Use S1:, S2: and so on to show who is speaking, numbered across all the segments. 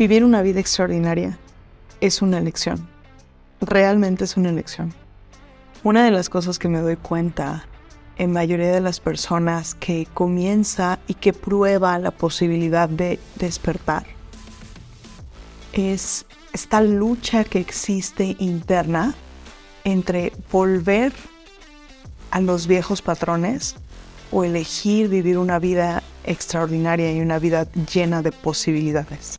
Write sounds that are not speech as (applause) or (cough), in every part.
S1: Vivir una vida extraordinaria es una elección. Realmente es una elección. Una de las cosas que me doy cuenta en mayoría de las personas que comienza y que prueba la posibilidad de despertar es esta lucha que existe interna entre volver a los viejos patrones o elegir vivir una vida extraordinaria y una vida llena de posibilidades.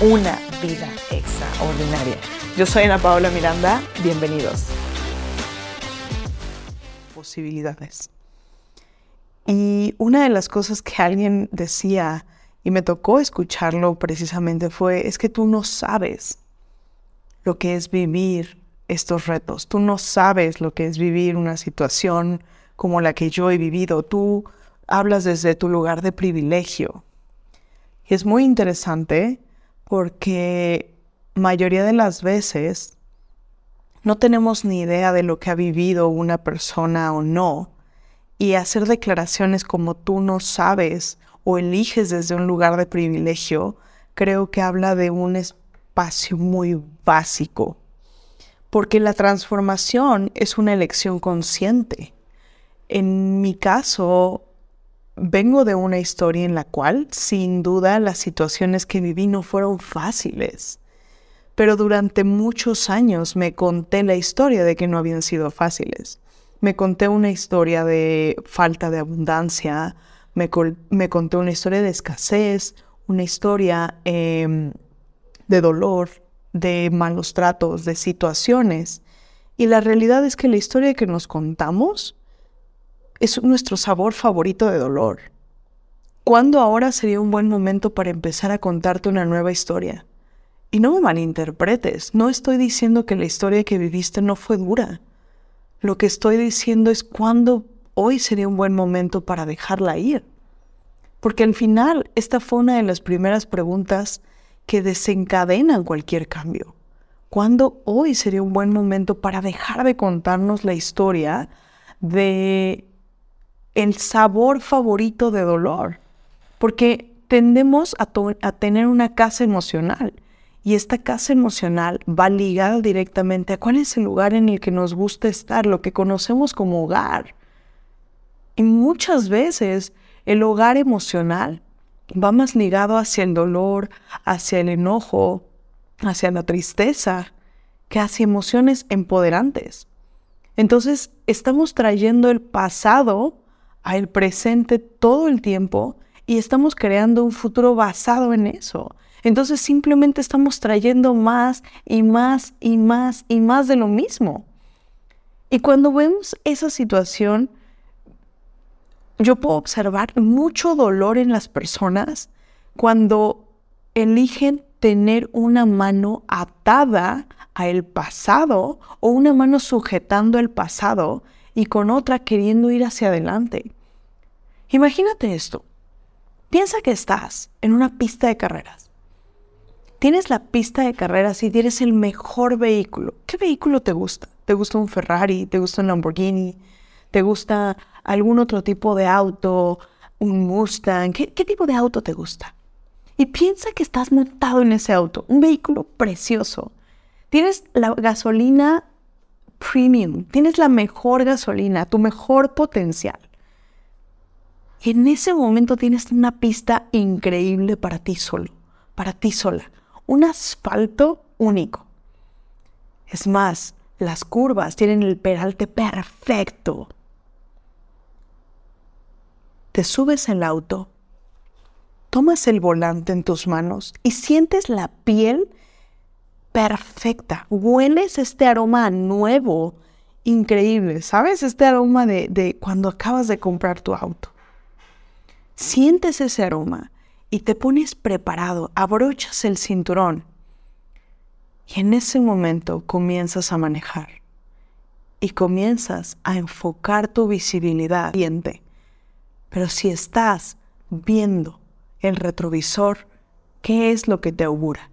S1: una vida extraordinaria. Yo soy Ana Paola Miranda, bienvenidos. Posibilidades. Y una de las cosas que alguien decía, y me tocó escucharlo precisamente, fue, es que tú no sabes lo que es vivir estos retos, tú no sabes lo que es vivir una situación como la que yo he vivido, tú hablas desde tu lugar de privilegio. Y es muy interesante porque mayoría de las veces no tenemos ni idea de lo que ha vivido una persona o no. Y hacer declaraciones como tú no sabes o eliges desde un lugar de privilegio, creo que habla de un espacio muy básico. Porque la transformación es una elección consciente. En mi caso, vengo de una historia en la cual, sin duda, las situaciones que viví no fueron fáciles pero durante muchos años me conté la historia de que no habían sido fáciles. Me conté una historia de falta de abundancia, me, conté una historia de escasez, una historia em, de dolor, de malos tratos, de situaciones. Y la realidad es que la historia que nos contamos es nuestro sabor favorito de dolor. ¿Cuándo ahora sería un buen momento para empezar a contarte una nueva historia? Y no me malinterpretes, no estoy diciendo que la historia que viviste no fue dura. Lo que estoy diciendo es cuándo hoy sería un buen momento para dejarla ir. Porque al final esta fue una de las primeras preguntas que desencadenan cualquier cambio. ¿Cuándo hoy sería un buen momento para dejar de contarnos la historia de el sabor favorito de dolor? Porque tendemos a, a tener una casa emocional y esta casa emocional va ligada directamente a cuál es el lugar en el que nos gusta estar, lo que conocemos como hogar. Y muchas veces el hogar emocional va más ligado hacia el dolor, hacia el enojo, hacia la tristeza, que hacia emociones empoderantes. Entonces estamos trayendo el pasado al presente todo el tiempo y estamos creando un futuro basado en eso. Entonces simplemente estamos trayendo más y más y más y más de lo mismo. Y cuando vemos esa situación, yo puedo observar mucho dolor en las personas cuando eligen tener una mano atada a el pasado o una mano sujetando el pasado y con otra queriendo ir hacia adelante. Imagínate esto. Piensa que estás en una pista de carreras tienes la pista de carreras y tienes el mejor vehículo. ¿Qué vehículo te gusta? ¿Te gusta un Ferrari? ¿Te gusta un Lamborghini? ¿Te gusta algún otro tipo de auto? ¿Un Mustang? ¿Qué, tipo de auto te gusta? Y piensa que estás montado en ese auto, un vehículo precioso. Tienes la gasolina premium, tienes la mejor gasolina, tu mejor potencial. En ese momento tienes una pista increíble para ti solo, para ti sola un asfalto único. Es más, las curvas tienen el peralte perfecto. Te subes el auto, tomas el volante en tus manos y sientes la piel perfecta. Hueles este aroma nuevo, increíble. ¿Sabes? Este aroma de, de cuando acabas de comprar tu auto. Sientes ese aroma y te pones preparado, abrochas el cinturón Y en ese momento comienzas a manejar y comienzas a enfocar tu visibilidad. Pero si estás viendo el retrovisor, ¿qué es lo que te augura?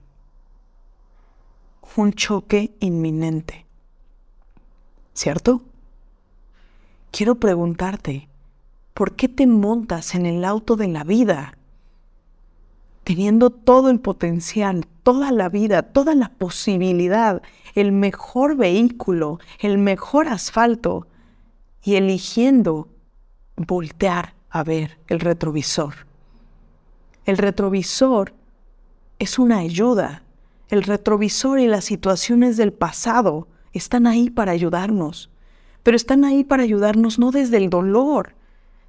S1: Un choque inminente. ¿Cierto? Quiero preguntarte, ¿por qué te montas en el auto de la vida? Teniendo todo el potencial, toda la vida, toda la posibilidad, el mejor vehículo, el mejor asfalto, y eligiendo voltear a ver el retrovisor. El retrovisor es una ayuda. El retrovisor y las situaciones del pasado están ahí para ayudarnos, pero están ahí para ayudarnos no desde el dolor,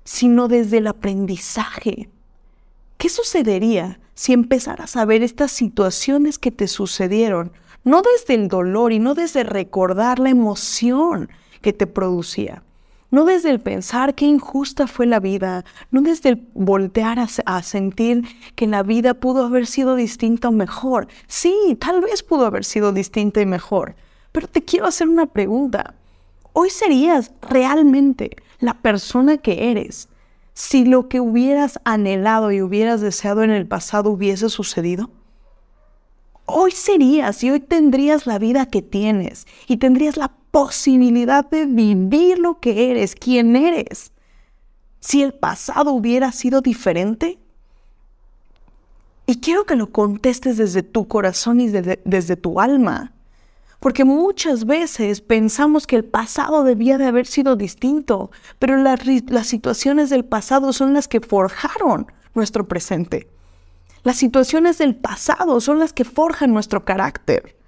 S1: sino desde el aprendizaje. ¿Qué sucedería si empezaras a ver estas situaciones que te sucedieron, no desde el dolor y no desde recordar la emoción que te producía, no desde el pensar qué injusta fue la vida, no desde el voltear a, sentir que la vida pudo haber sido distinta o mejor. Sí, tal vez pudo haber sido distinta y mejor, pero te quiero hacer una pregunta. ¿Hoy serías realmente la persona que eres si lo que hubieras anhelado y hubieras deseado en el pasado hubiese sucedido? Hoy serías y hoy tendrías la vida que tienes y tendrías la posibilidad de vivir lo que eres, quién eres. Si el pasado hubiera sido diferente. Y quiero que lo contestes desde tu corazón y desde, tu alma. Porque muchas veces pensamos que el pasado debía de haber sido distinto, pero las, las situaciones del pasado son las que forjaron nuestro presente. Las situaciones del pasado son las que forjan nuestro carácter.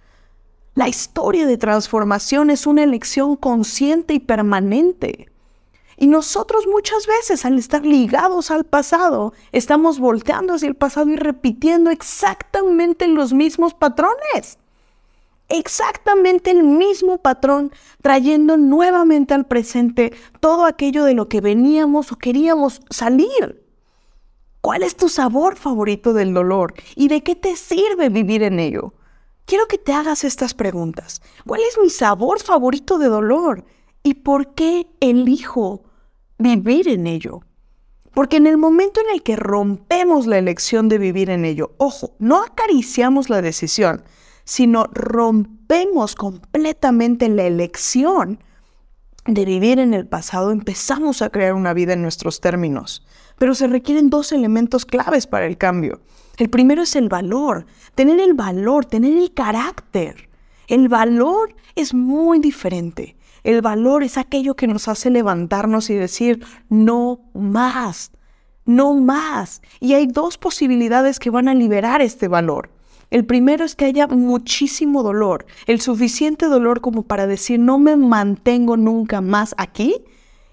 S1: La historia de transformación es una elección consciente y permanente. Y nosotros muchas veces al estar ligados al pasado, estamos volteando hacia el pasado y repitiendo exactamente los mismos patrones. Exactamente el mismo patrón, trayendo nuevamente al presente todo aquello de lo que veníamos o queríamos salir. ¿Cuál es tu sabor favorito del dolor? ¿Y de qué te sirve vivir en ello? Quiero que te hagas estas preguntas. ¿Cuál es mi sabor favorito de dolor? ¿Y por qué elijo vivir en ello? Porque en el momento en el que rompemos la elección de vivir en ello, ojo, no acariciamos la decisión, sino rompemos completamente la elección de vivir en el pasado, empezamos a crear una vida en nuestros términos. Pero se requieren dos elementos claves para el cambio. El primero es el valor, tener el valor, tener el carácter. El valor es muy diferente. El valor es aquello que nos hace levantarnos y decir, no más, no más. Y hay dos posibilidades que van a liberar este valor. El primero es que haya muchísimo dolor, el suficiente dolor como para decir, no me mantengo nunca más aquí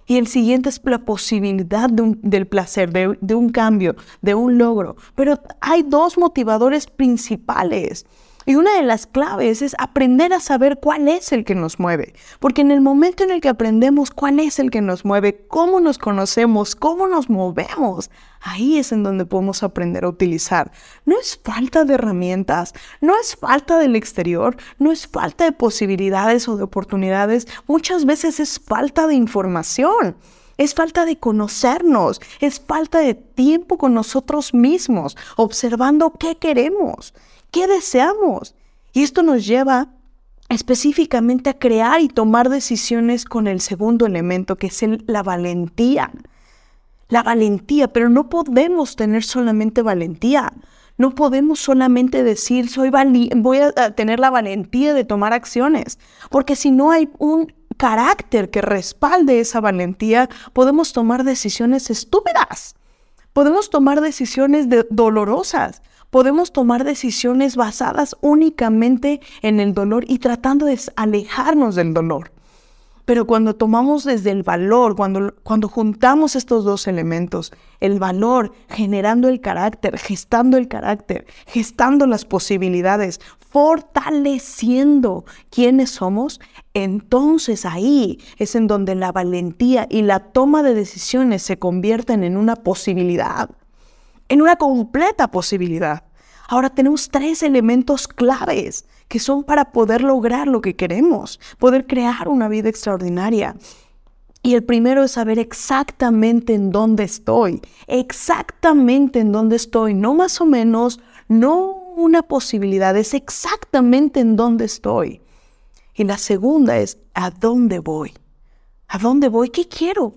S1: y el siguiente es la posibilidad del placer, de, un cambio, de un logro. Pero hay dos motivadores principales. Y una de las claves es aprender a saber cuál es el que nos mueve. Porque en el momento en el que aprendemos cuál es el que nos mueve, cómo nos conocemos, cómo nos movemos, ahí es en donde podemos aprender a utilizar. No es falta de herramientas, no es falta del exterior, no es falta de posibilidades o de oportunidades, muchas veces es falta de información. Es falta de conocernos, es falta de tiempo con nosotros mismos, observando qué queremos. ¿Qué deseamos? Y esto nos lleva específicamente a crear y tomar decisiones con el segundo elemento, que es la valentía. La valentía, pero no podemos tener solamente valentía. No podemos solamente decir, soy voy a tener la valentía de tomar acciones, porque si no hay un carácter que respalde esa valentía, podemos tomar decisiones estúpidas. Podemos tomar decisiones dolorosas podemos tomar decisiones basadas únicamente en el dolor y tratando de alejarnos del dolor. Pero cuando tomamos desde el valor, cuando, cuando juntamos estos dos elementos, el valor generando el carácter, gestando el carácter, gestando las posibilidades, fortaleciendo quiénes somos, entonces ahí es en donde la valentía y la toma de decisiones se convierten en una posibilidad en una completa posibilidad. Ahora tenemos tres elementos claves que son para poder lograr lo que queremos, poder crear una vida extraordinaria. Y el primero es saber exactamente en dónde estoy, exactamente en dónde estoy, no más o menos, no una posibilidad, es exactamente en dónde estoy. Y la segunda es a dónde voy. ¿A dónde voy? ¿Qué quiero?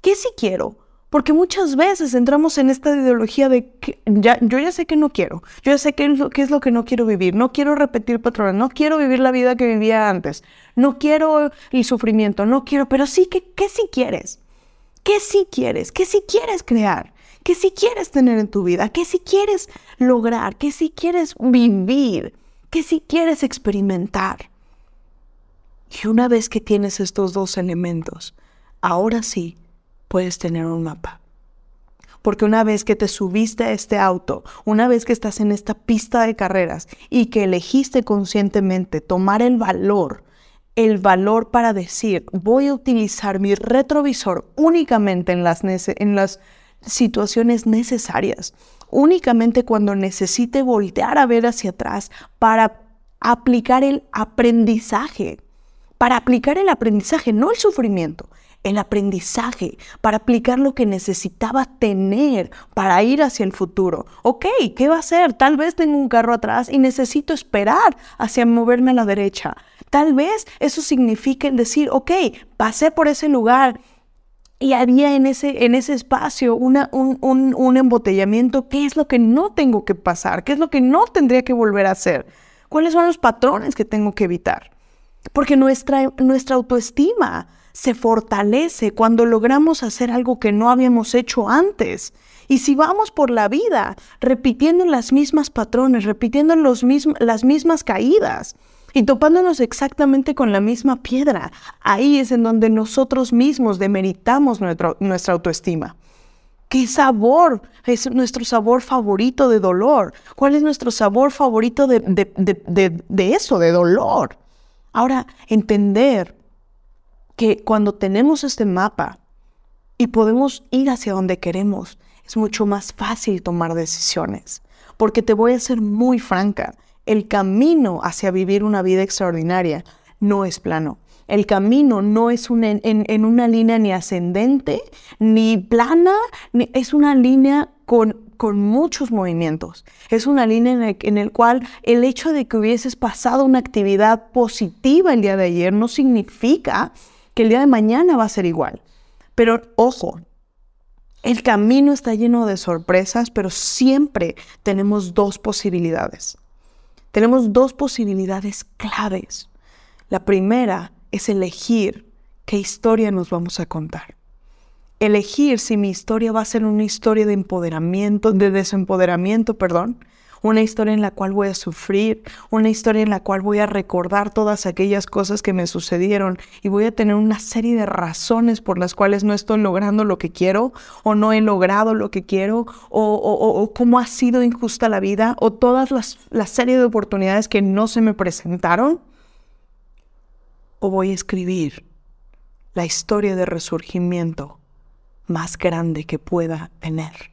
S1: ¿Qué sí quiero? Porque muchas veces entramos en esta ideología de que yo ya sé que no quiero, yo ya sé qué es, lo, es lo que no quiero vivir, no quiero repetir patrones, no quiero vivir la vida que vivía antes, no quiero el sufrimiento, no quiero, pero sí, que, ¿qué sí quieres? ¿Qué sí quieres? ¿Qué sí quieres crear? ¿Qué sí quieres tener en tu vida? ¿Qué sí quieres lograr? ¿Qué sí quieres vivir? ¿Qué sí quieres experimentar? Y una vez que tienes estos dos elementos, ahora sí puedes tener un mapa. Porque una vez que te subiste a este auto, una vez que estás en esta pista de carreras y que elegiste conscientemente tomar el valor, el valor para decir, voy a utilizar mi retrovisor únicamente en las, en las situaciones necesarias, únicamente cuando necesite voltear a ver hacia atrás para aplicar el aprendizaje, para aplicar el aprendizaje, no el sufrimiento, el aprendizaje, para aplicar lo que necesitaba tener para ir hacia el futuro. Ok, ¿qué va a hacer? Tal vez tengo un carro atrás y necesito esperar hacia moverme a la derecha. Tal vez eso signifique decir, ok, pasé por ese lugar y había en ese, en ese espacio una, un, un, un embotellamiento. ¿Qué es lo que no tengo que pasar? ¿Qué es lo que no tendría que volver a hacer? ¿Cuáles son los patrones que tengo que evitar? Porque nuestra, nuestra autoestima se fortalece cuando logramos hacer algo que no habíamos hecho antes. Y si vamos por la vida repitiendo las mismas patrones, repitiendo los las mismas caídas y topándonos exactamente con la misma piedra, ahí es en donde nosotros mismos demeritamos nuestra autoestima. ¿Qué sabor es nuestro sabor favorito de dolor? ¿Cuál es nuestro sabor favorito de, de eso, de dolor? Ahora, entender que cuando tenemos este mapa y podemos ir hacia donde queremos, es mucho más fácil tomar decisiones. Porque te voy a ser muy franca, el camino hacia vivir una vida extraordinaria no es plano. El camino no es en, una línea ni ascendente, ni plana, es una línea con, con, muchos movimientos. Es una línea en el, en el cual el hecho de que hubieses pasado una actividad positiva el día de ayer no significa que el día de mañana va a ser igual. Pero ojo, el camino está lleno de sorpresas, pero siempre tenemos dos posibilidades. Tenemos dos posibilidades claves. La primera es elegir qué historia nos vamos a contar. Elegir si mi historia va a ser una historia de empoderamiento, de desempoderamiento, perdón, una historia en la cual voy a sufrir, una historia en la cual voy a recordar todas aquellas cosas que me sucedieron y voy a tener una serie de razones por las cuales no estoy logrando lo que quiero o no he logrado lo que quiero o, cómo ha sido injusta la vida o todas las la serie de oportunidades que no se me presentaron. O voy a escribir la historia de resurgimiento más grande que pueda tener.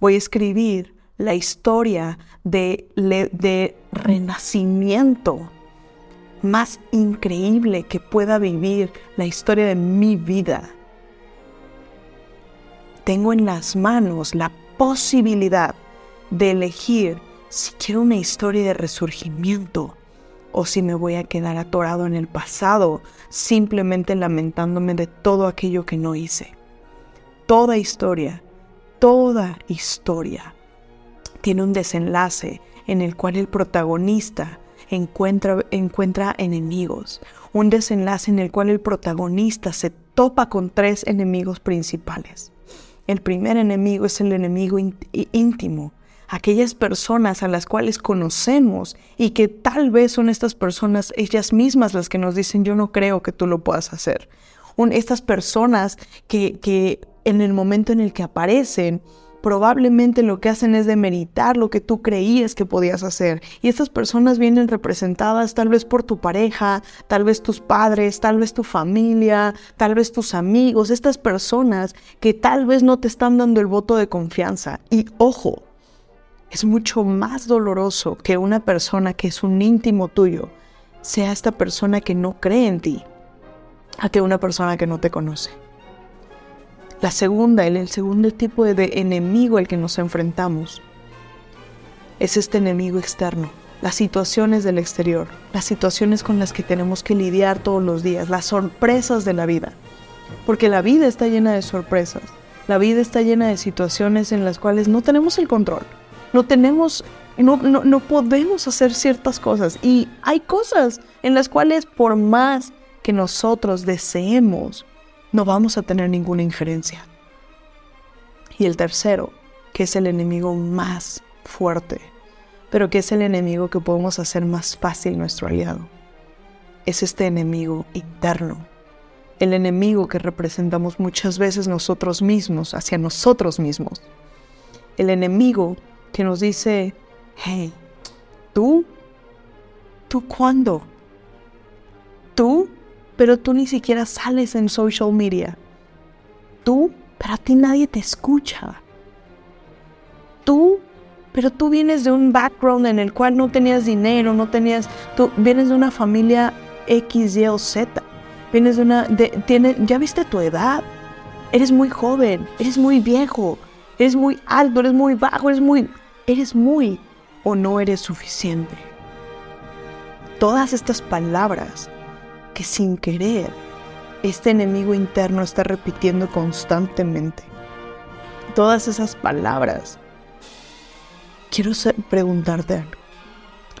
S1: Voy a escribir la historia de, renacimiento más increíble que pueda vivir la historia de mi vida. Tengo en las manos la posibilidad de elegir si quiero una historia de resurgimiento o si me voy a quedar atorado en el pasado, simplemente lamentándome de todo aquello que no hice. Toda historia, toda historia tiene un desenlace en el cual el protagonista encuentra, encuentra enemigos. Un desenlace en el cual el protagonista se topa con tres enemigos principales. El primer enemigo es el enemigo íntimo, aquellas personas a las cuales conocemos y que tal vez son estas personas ellas mismas las que nos dicen yo no creo que tú lo puedas hacer. estas personas que, que en el momento en el que aparecen probablemente lo que hacen es demeritar lo que tú creías que podías hacer. Y estas personas vienen representadas tal vez por tu pareja, tal vez tus padres, tal vez tu familia, tal vez tus amigos, estas personas que tal vez no te están dando el voto de confianza. Y ojo, Es mucho más doloroso que una persona que es un íntimo tuyo sea esta persona que no cree en ti, a que una persona que no te conoce. La segunda, el, el segundo tipo de, de enemigo al que nos enfrentamos es este enemigo externo, las situaciones del exterior, las situaciones con las que tenemos que lidiar todos los días, las sorpresas de la vida. Porque la vida está llena de sorpresas. La vida está llena de situaciones en las cuales no tenemos el control. No tenemos, no, no, no podemos hacer ciertas cosas. Y hay cosas en las cuales por más que nosotros deseemos, no vamos a tener ninguna injerencia. Y el tercero, que es el enemigo más fuerte, pero que es el enemigo que podemos hacer más fácil nuestro aliado. Es este enemigo interno, el enemigo que representamos muchas veces nosotros mismos, hacia nosotros mismos. El enemigo que nos dice, hey, tú, tú cuándo? Tú, pero tú ni siquiera sales en social media. Tú, pero a ti nadie te escucha. Tú, pero tú vienes de un background en el cual no tenías dinero, no tenías, tú vienes de una familia X, Y o Z. Vienes de una, tiene, ya viste tu edad. Eres muy joven, eres muy viejo, eres muy alto, eres muy bajo, eres muy, eres muy o no eres suficiente. Todas estas palabras que sin querer este enemigo interno está repitiendo constantemente. Todas esas palabras quiero preguntarte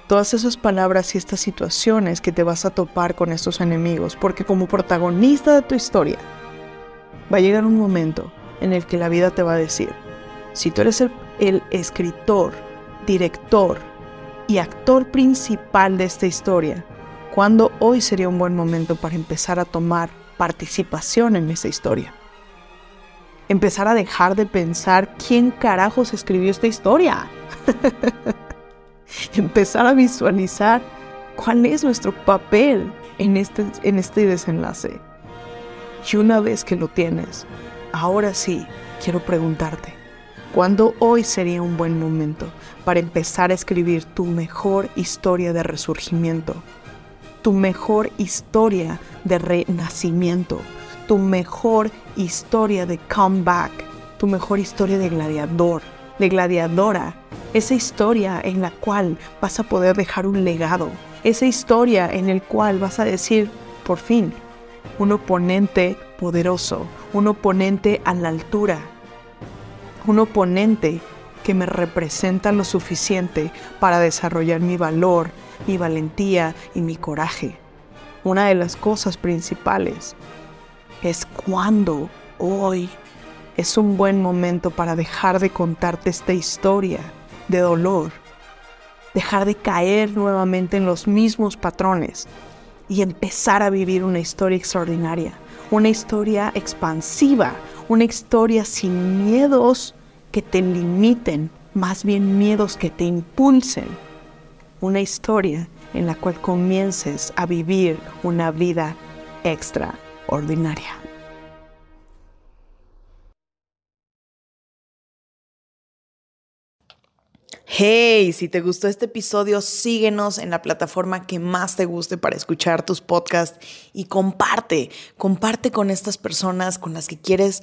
S1: Todas esas palabras y estas situaciones que te vas a topar con estos enemigos, porque como protagonista de tu historia, va a llegar un momento en el que la vida te va a decir, si tú eres el, el escritor, director y actor principal de esta historia, ¿cuándo hoy sería un buen momento para empezar a tomar participación en esa historia? empezar a dejar de pensar quién carajos escribió esta historia. (laughs) empezar a visualizar cuál es nuestro papel en este, en este desenlace. Y una vez que lo tienes, ahora sí, quiero preguntarte, ¿cuándo hoy sería un buen momento para empezar a escribir tu mejor historia de resurgimiento? Tu mejor historia de renacimiento tu mejor historia de comeback, tu mejor historia de gladiador, de gladiadora, esa historia en la cual vas a poder dejar un legado, esa historia en la cual vas a decir, por fin, un oponente poderoso, un oponente a la altura, un oponente que me representa lo suficiente para desarrollar mi valor, mi valentía y mi coraje. Una de las cosas principales es cuando hoy es un buen momento para dejar de contarte esta historia de dolor, dejar de caer nuevamente en los mismos patrones y empezar a vivir una historia extraordinaria, una historia expansiva, una historia sin miedos que te limiten, más bien miedos que te impulsen, una historia en la cual comiences a vivir una vida extra ordinaria. Hey, si te gustó este episodio, síguenos en la plataforma que más te guste para escuchar tus podcasts y comparte, comparte con estas personas con las que quieres